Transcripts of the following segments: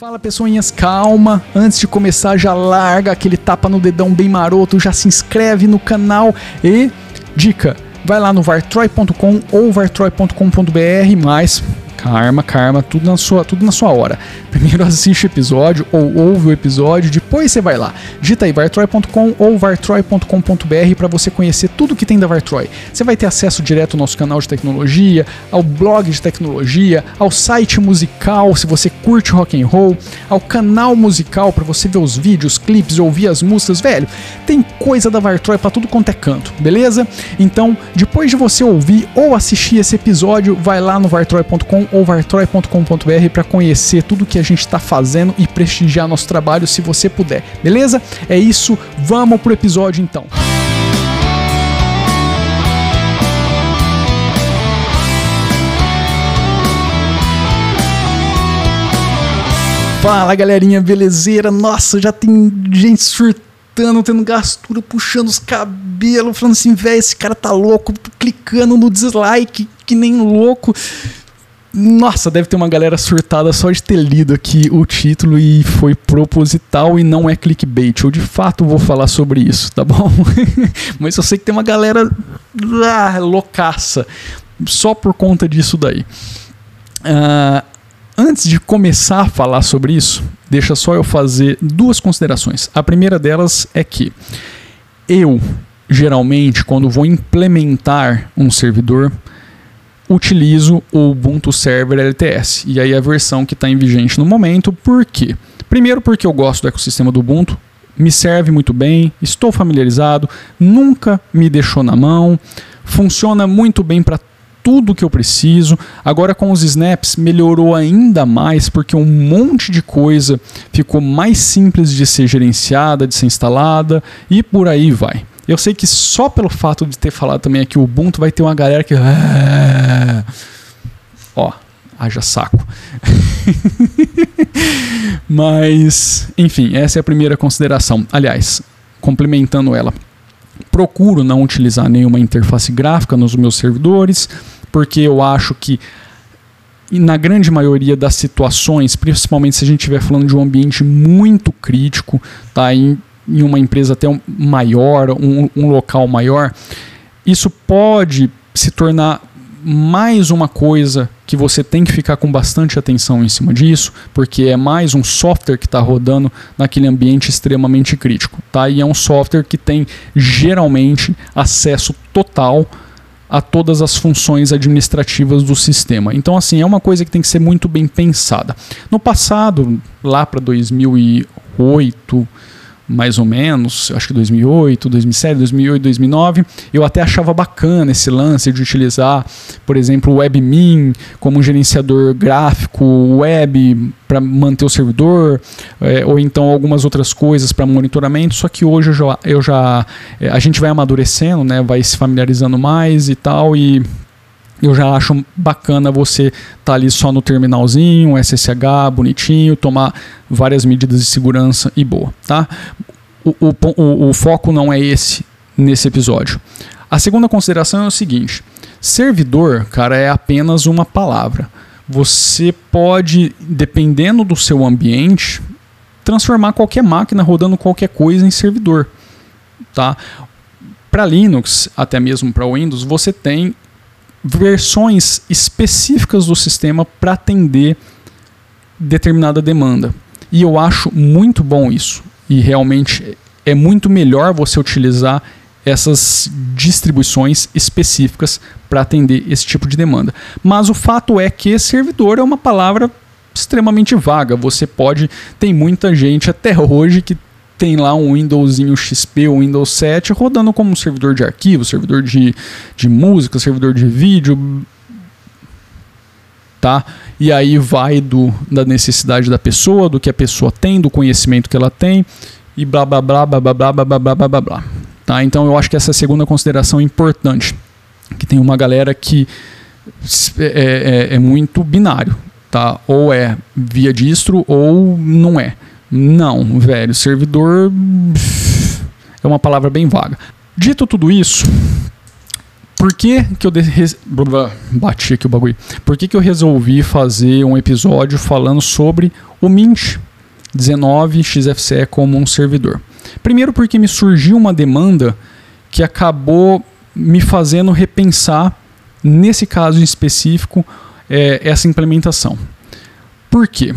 Fala pessoinhas, calma. Antes de começar, já larga aquele tapa no dedão bem maroto, já se inscreve no canal e dica, vai lá no vartroy.com ou vartroy.com.br, mas Karma, karma, tudo na sua, tudo na sua hora. Primeiro assiste o episódio ou ouve o episódio, depois você vai lá. Digita aí vartroy.com ou vartroy.com.br para você conhecer tudo que tem da Vartroy. Você vai ter acesso direto ao nosso canal de tecnologia, ao blog de tecnologia, ao site musical, se você curte rock and roll, ao canal musical para você ver os vídeos, clipes, ouvir as músicas, velho. Tem coisa da Vartroy para tudo quanto é canto, beleza? Então, depois de você ouvir ou assistir esse episódio, vai lá no vartroy.com ou vartroy.com.br para conhecer tudo que a gente está fazendo e prestigiar nosso trabalho se você puder, beleza? É isso, vamos pro episódio então. Fala galerinha, belezeira? Nossa, já tem gente surtando, tendo gastura, puxando os cabelos, falando assim, velho, esse cara tá louco, clicando no dislike que nem louco. Nossa, deve ter uma galera surtada só de ter lido aqui o título e foi proposital e não é clickbait. Eu de fato vou falar sobre isso, tá bom? Mas eu sei que tem uma galera ah, loucaça só por conta disso daí. Uh, antes de começar a falar sobre isso, deixa só eu fazer duas considerações. A primeira delas é que eu, geralmente, quando vou implementar um servidor, utilizo o Ubuntu Server LTS. E aí a versão que está em vigente no momento, por quê? Primeiro porque eu gosto do ecossistema do Ubuntu, me serve muito bem, estou familiarizado, nunca me deixou na mão, funciona muito bem para tudo que eu preciso. Agora com os snaps melhorou ainda mais porque um monte de coisa ficou mais simples de ser gerenciada, de ser instalada e por aí vai. Eu sei que só pelo fato de ter falado também aqui o Ubuntu vai ter uma galera que. Ah", ó, haja saco. Mas, enfim, essa é a primeira consideração. Aliás, complementando ela, procuro não utilizar nenhuma interface gráfica nos meus servidores, porque eu acho que na grande maioria das situações, principalmente se a gente estiver falando de um ambiente muito crítico, tá? Em em uma empresa até um maior, um, um local maior, isso pode se tornar mais uma coisa que você tem que ficar com bastante atenção em cima disso, porque é mais um software que está rodando naquele ambiente extremamente crítico. Tá? E é um software que tem geralmente acesso total a todas as funções administrativas do sistema. Então, assim, é uma coisa que tem que ser muito bem pensada. No passado, lá para 2008, mais ou menos, acho que 2008, 2007, 2008, 2009, eu até achava bacana esse lance de utilizar, por exemplo, o WebMin como gerenciador gráfico web para manter o servidor, é, ou então algumas outras coisas para monitoramento, só que hoje eu já, eu já é, a gente vai amadurecendo, né, vai se familiarizando mais e tal, e eu já acho bacana você estar tá ali só no terminalzinho, SSH, bonitinho, tomar várias medidas de segurança e boa, tá? O, o, o, o foco não é esse nesse episódio. A segunda consideração é o seguinte: servidor, cara, é apenas uma palavra. Você pode, dependendo do seu ambiente, transformar qualquer máquina rodando qualquer coisa em servidor, tá? Para Linux, até mesmo para Windows, você tem versões específicas do sistema para atender determinada demanda. E eu acho muito bom isso. E realmente é muito melhor você utilizar essas distribuições específicas para atender esse tipo de demanda. Mas o fato é que servidor é uma palavra extremamente vaga. Você pode. Tem muita gente até hoje que tem lá um Windowsinho XP ou Windows 7 rodando como servidor de arquivo, servidor de, de música, servidor de vídeo, tá? E aí vai do, da necessidade da pessoa, do que a pessoa tem, do conhecimento que ela tem e blá blá blá blá blá blá blá blá blá blá blá. Tá? Então eu acho que essa é a segunda consideração importante, que tem uma galera que é, é, é muito binário, tá? Ou é via distro ou não é. Não, velho, servidor é uma palavra bem vaga. Dito tudo isso, por que, que eu bati aqui o bagulho? Por que, que eu resolvi fazer um episódio falando sobre o Mint 19 XFCE como um servidor? Primeiro porque me surgiu uma demanda que acabou me fazendo repensar nesse caso em específico é, essa implementação. Por quê?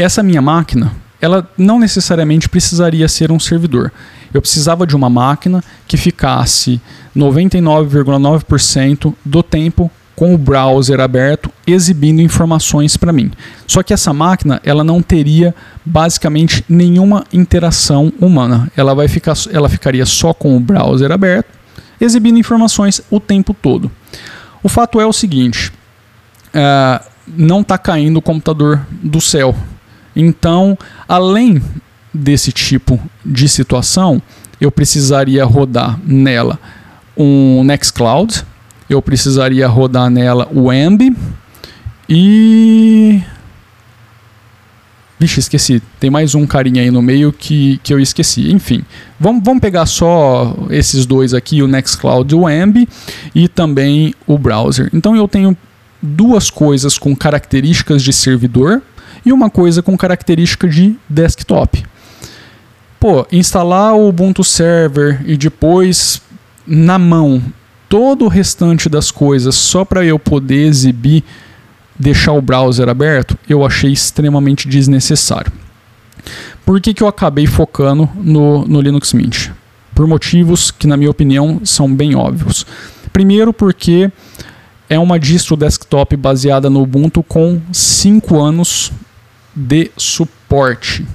Essa minha máquina, ela não necessariamente precisaria ser um servidor. Eu precisava de uma máquina que ficasse 99,9% do tempo com o browser aberto exibindo informações para mim. Só que essa máquina ela não teria basicamente nenhuma interação humana. Ela vai ficar, ela ficaria só com o browser aberto, exibindo informações o tempo todo. O fato é o seguinte: uh, não está caindo o computador do céu. Então, além desse tipo de situação, eu precisaria rodar nela um Nextcloud, eu precisaria rodar nela o Emb e. Vixe, esqueci. Tem mais um carinha aí no meio que, que eu esqueci. Enfim, vamos, vamos pegar só esses dois aqui, o Nextcloud e o Emb, e também o browser. Então eu tenho duas coisas com características de servidor e uma coisa com característica de desktop. Pô, instalar o Ubuntu Server e depois na mão todo o restante das coisas só para eu poder exibir, deixar o browser aberto, eu achei extremamente desnecessário. Por que, que eu acabei focando no, no Linux Mint? Por motivos que, na minha opinião, são bem óbvios. Primeiro, porque é uma distro desktop baseada no Ubuntu com 5 anos de suporte.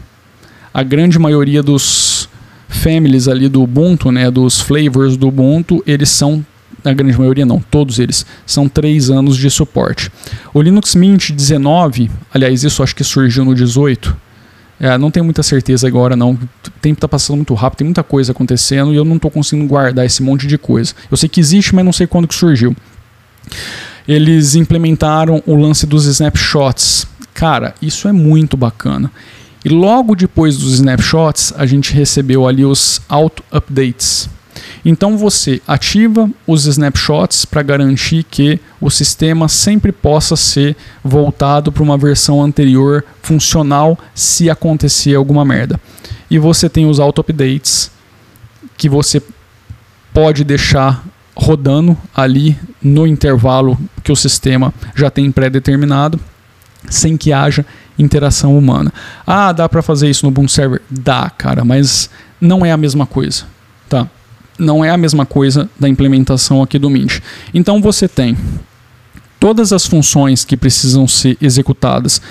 A grande maioria dos families ali do Ubuntu, né, dos flavors do Ubuntu, eles são a grande maioria não, todos eles, são três anos de suporte. O Linux Mint 19, aliás, isso acho que surgiu no 18, é, não tenho muita certeza agora não, o tempo está passando muito rápido, tem muita coisa acontecendo e eu não estou conseguindo guardar esse monte de coisa. Eu sei que existe, mas não sei quando que surgiu. Eles implementaram o lance dos snapshots. Cara, isso é muito bacana. E logo depois dos snapshots, a gente recebeu ali os auto-updates. Então você ativa os snapshots para garantir que o sistema sempre possa ser voltado para uma versão anterior funcional se acontecer alguma merda. E você tem os auto-updates que você pode deixar rodando ali no intervalo que o sistema já tem pré-determinado, sem que haja interação humana. Ah, dá para fazer isso no Ubuntu Server? Dá, cara, mas não é a mesma coisa, tá? Não é a mesma coisa da implementação aqui do Mint. Então você tem todas as funções que precisam ser executadas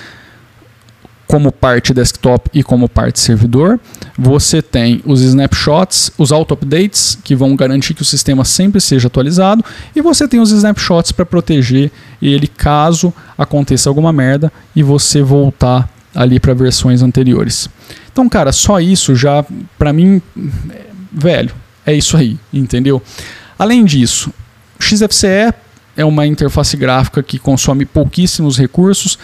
como parte desktop e como parte servidor. Você tem os snapshots, os auto-updates, que vão garantir que o sistema sempre seja atualizado, e você tem os snapshots para proteger ele caso aconteça alguma merda e você voltar ali para versões anteriores. Então, cara, só isso já, para mim, velho, é isso aí, entendeu? Além disso, XFCE é uma interface gráfica que consome pouquíssimos recursos,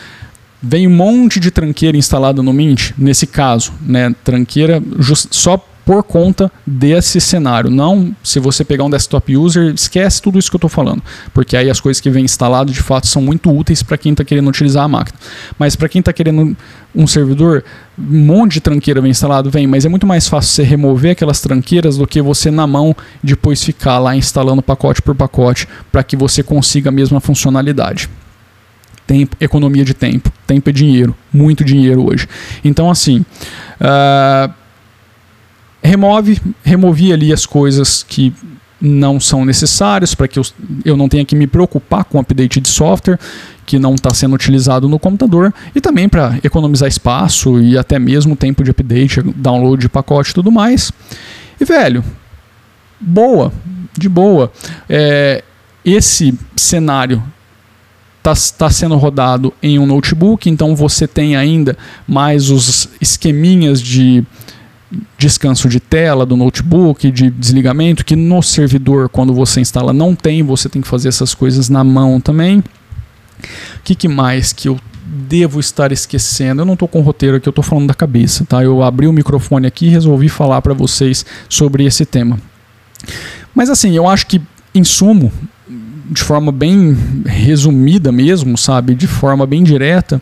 vem um monte de tranqueira instalada no Mint, nesse caso, né, tranqueira só por conta desse cenário. Não, se você pegar um desktop user, esquece tudo isso que eu estou falando, porque aí as coisas que vêm instalado de fato são muito úteis para quem está querendo utilizar a máquina. Mas para quem está querendo um servidor, um monte de tranqueira vem instalado, vem, mas é muito mais fácil você remover aquelas tranqueiras do que você na mão depois ficar lá instalando pacote por pacote para que você consiga a mesma funcionalidade tempo, economia de tempo. Tempo é dinheiro, muito dinheiro hoje. Então, assim, uh, remove, removi ali as coisas que não são necessárias para que eu, eu não tenha que me preocupar com o update de software que não está sendo utilizado no computador e também para economizar espaço e até mesmo tempo de update, download de pacote e tudo mais. E velho, boa, de boa. É, esse cenário está tá sendo rodado em um notebook, então você tem ainda mais os esqueminhas de descanso de tela do notebook, de desligamento, que no servidor, quando você instala, não tem, você tem que fazer essas coisas na mão também. O que, que mais que eu devo estar esquecendo? Eu não estou com o roteiro aqui, eu estou falando da cabeça, tá? Eu abri o microfone aqui e resolvi falar para vocês sobre esse tema. Mas assim, eu acho que em sumo, de forma bem resumida mesmo, sabe, de forma bem direta,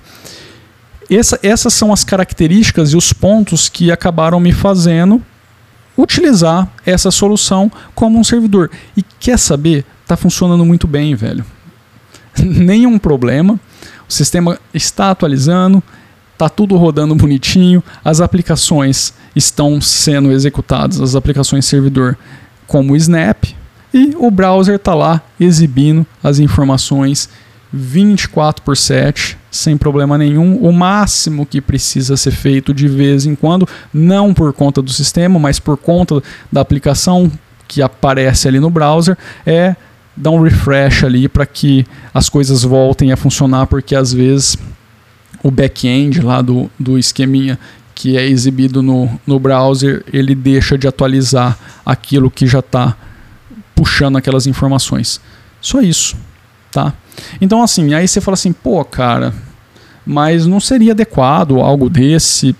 essa, essas são as características e os pontos que acabaram me fazendo utilizar essa solução como um servidor. E quer saber? Está funcionando muito bem, velho. Nenhum problema. O sistema está atualizando, está tudo rodando bonitinho, as aplicações estão sendo executadas, as aplicações servidor como o Snap, e o browser está lá exibindo as informações 24 por 7, sem problema nenhum. O máximo que precisa ser feito de vez em quando, não por conta do sistema, mas por conta da aplicação que aparece ali no browser, é dar um refresh ali para que as coisas voltem a funcionar, porque às vezes o back-end lá do, do esqueminha que é exibido no, no browser, ele deixa de atualizar aquilo que já está puxando aquelas informações. Só isso, tá? Então, assim, aí você fala assim, pô, cara, mas não seria adequado algo desse,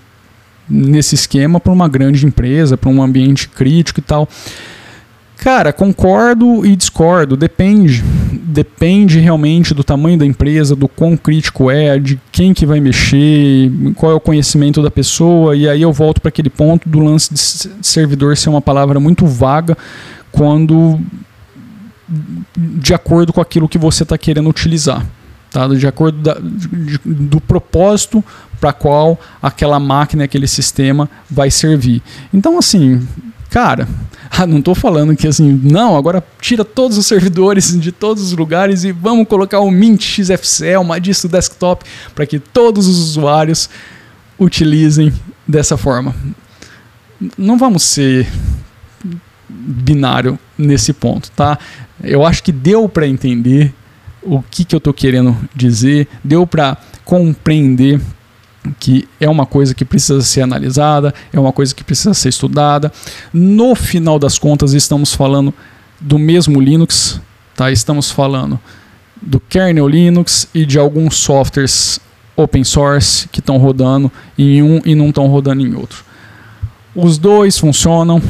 nesse esquema, para uma grande empresa, para um ambiente crítico e tal. Cara, concordo e discordo, depende. Depende realmente do tamanho da empresa, do quão crítico é, de quem que vai mexer, qual é o conhecimento da pessoa, e aí eu volto para aquele ponto do lance de servidor ser uma palavra muito vaga quando de acordo com aquilo que você está querendo utilizar. Tá? De acordo da, de, do propósito para qual aquela máquina, aquele sistema vai servir. Então, assim, cara, não estou falando que assim, não, agora tira todos os servidores de todos os lugares e vamos colocar o Mint XFCE, uma distro desktop, para que todos os usuários utilizem dessa forma. Não vamos ser binário nesse ponto, tá? Eu acho que deu para entender o que, que eu estou querendo dizer, deu para compreender que é uma coisa que precisa ser analisada, é uma coisa que precisa ser estudada. No final das contas, estamos falando do mesmo Linux, tá? Estamos falando do kernel Linux e de alguns softwares open source que estão rodando em um e não estão rodando em outro. Os dois funcionam,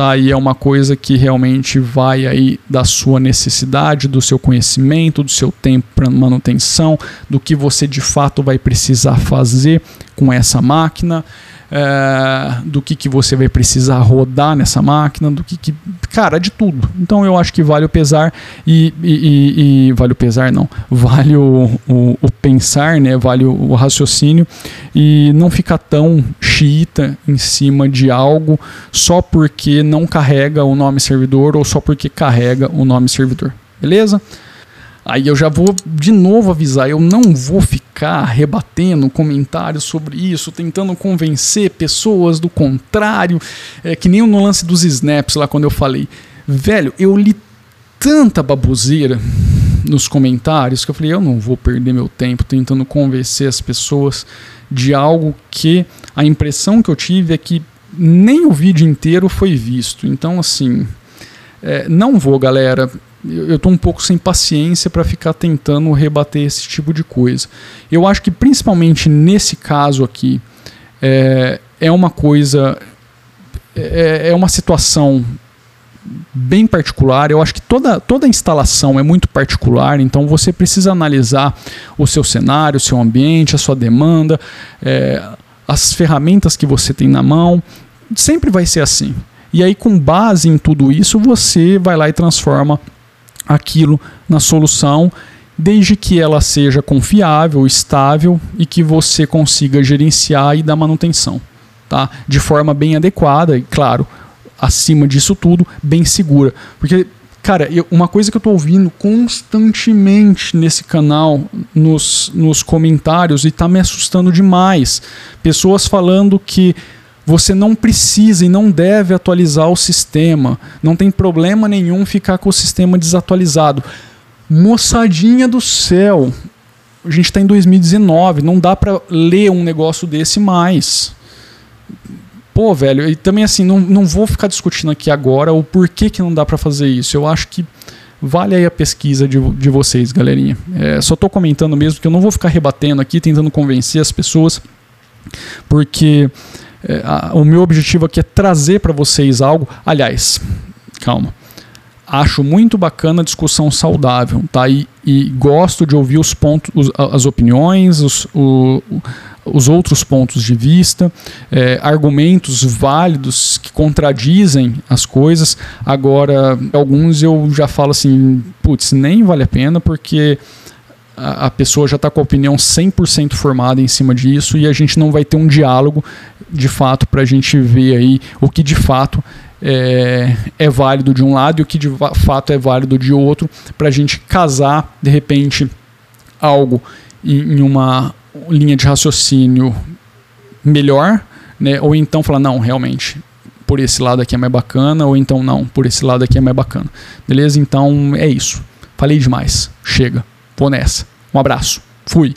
tá? E é uma coisa que realmente vai aí da sua necessidade, do seu conhecimento, do seu tempo para manutenção, do que você de fato vai precisar fazer com essa máquina é, do que, que você vai precisar rodar nessa máquina, do que, que. Cara, de tudo. Então eu acho que vale o pesar e. e, e, e vale o pesar, não. Vale o, o, o pensar, né? Vale o, o, raciocínio e não ficar tão xiita em cima de algo só porque não carrega o nome servidor ou só porque carrega o nome servidor. Beleza? Aí eu já vou de novo avisar, eu não vou ficar rebatendo comentários sobre isso, tentando convencer pessoas do contrário, é, que nem no lance dos snaps lá quando eu falei. Velho, eu li tanta baboseira nos comentários que eu falei, eu não vou perder meu tempo tentando convencer as pessoas de algo que a impressão que eu tive é que nem o vídeo inteiro foi visto. Então, assim, é, não vou, galera eu estou um pouco sem paciência para ficar tentando rebater esse tipo de coisa. Eu acho que principalmente nesse caso aqui é, é uma coisa, é, é uma situação bem particular. Eu acho que toda, toda instalação é muito particular, então você precisa analisar o seu cenário, o seu ambiente, a sua demanda, é, as ferramentas que você tem na mão. Sempre vai ser assim. E aí, com base em tudo isso, você vai lá e transforma aquilo na solução, desde que ela seja confiável, estável e que você consiga gerenciar e dar manutenção, tá? De forma bem adequada e, claro, acima disso tudo, bem segura. Porque, cara, eu, uma coisa que eu estou ouvindo constantemente nesse canal, nos, nos comentários, e está me assustando demais. Pessoas falando que você não precisa e não deve atualizar o sistema. Não tem problema nenhum ficar com o sistema desatualizado. Moçadinha do céu, a gente está em 2019, não dá para ler um negócio desse mais. Pô, velho, e também assim, não, não vou ficar discutindo aqui agora o porquê que não dá para fazer isso. Eu acho que vale aí a pesquisa de, de vocês, galerinha. É, só estou comentando mesmo que eu não vou ficar rebatendo aqui, tentando convencer as pessoas, porque é, o meu objetivo aqui é trazer para vocês algo. Aliás, calma. acho muito bacana a discussão saudável, tá? E, e gosto de ouvir os pontos, os, as opiniões, os, o, os outros pontos de vista, é, argumentos válidos que contradizem as coisas. Agora, alguns eu já falo assim, putz, nem vale a pena porque a, pessoa já está com a opinião 100% formada em cima disso e a gente não vai ter um diálogo de fato para a gente ver aí o que de fato é, é, válido de um lado e o que de fato é válido de outro, para a gente casar de repente algo em, em, uma linha de raciocínio melhor, né? ou então falar, não, realmente, por esse lado aqui é mais bacana, ou então não, por esse lado aqui é mais bacana. Beleza? Então é isso. Falei demais. Chega. Vou nessa. Um abraço. Fui.